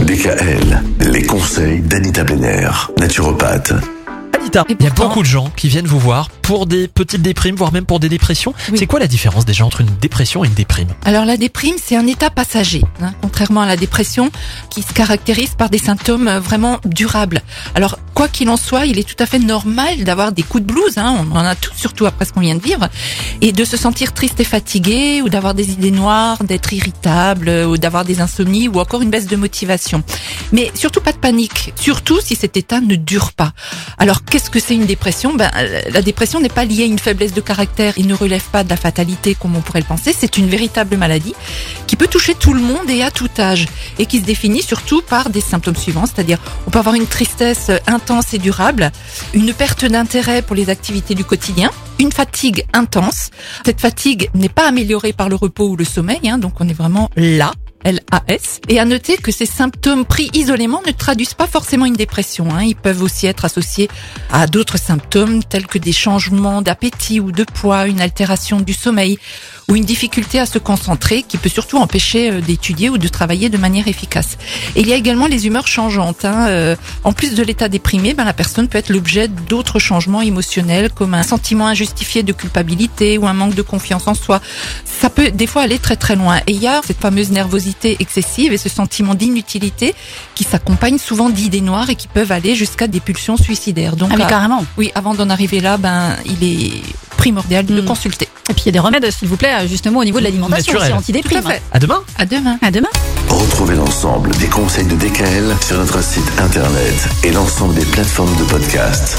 DKL, les conseils d'Anita Benner, naturopathe. Anita, il y a beaucoup de gens qui viennent vous voir pour des petites déprimes, voire même pour des dépressions. Oui. C'est quoi la différence déjà entre une dépression et une déprime? Alors la déprime, c'est un état passager, hein, contrairement à la dépression, qui se caractérise par des symptômes euh, vraiment durables. Alors quoi qu'il en soit, il est tout à fait normal d'avoir des coups de blues, hein, on en a tous, surtout après ce qu'on vient de vivre, et de se sentir triste et fatigué, ou d'avoir des idées noires, d'être irritable, euh, ou d'avoir des insomnies, ou encore une baisse de motivation. Mais surtout pas de panique, surtout si cet état ne dure pas. Alors qu'est-ce que c'est une dépression? Ben euh, la dépression n'est pas liée à une faiblesse de caractère et ne relève pas de la fatalité comme on pourrait le penser. C'est une véritable maladie qui peut toucher tout le monde et à tout âge et qui se définit surtout par des symptômes suivants, c'est-à-dire on peut avoir une tristesse intense et durable, une perte d'intérêt pour les activités du quotidien, une fatigue intense. Cette fatigue n'est pas améliorée par le repos ou le sommeil, hein, donc on est vraiment là. LAS. Et à noter que ces symptômes pris isolément ne traduisent pas forcément une dépression. Hein. Ils peuvent aussi être associés à d'autres symptômes tels que des changements d'appétit ou de poids, une altération du sommeil ou une difficulté à se concentrer qui peut surtout empêcher euh, d'étudier ou de travailler de manière efficace. Et il y a également les humeurs changeantes. Hein. Euh, en plus de l'état déprimé, ben, la personne peut être l'objet d'autres changements émotionnels comme un sentiment injustifié de culpabilité ou un manque de confiance en soi. Ça peut des fois aller très très loin. Et il y a cette fameuse nervosité excessive et ce sentiment d'inutilité qui s'accompagne souvent d'idées noires et qui peuvent aller jusqu'à des pulsions suicidaires. Donc Ah mais carrément. oui, avant d'en arriver là, ben il est primordial de Hmm. consulter. Et puis il y a des remèdes, s'il vous plaît, justement au niveau de l'alimentation, aussi antidéprime. Tout à fait. À demain À demain. À demain. Retrouvez l'ensemble des conseils de DKL sur notre site internet et l'ensemble des plateformes de podcast.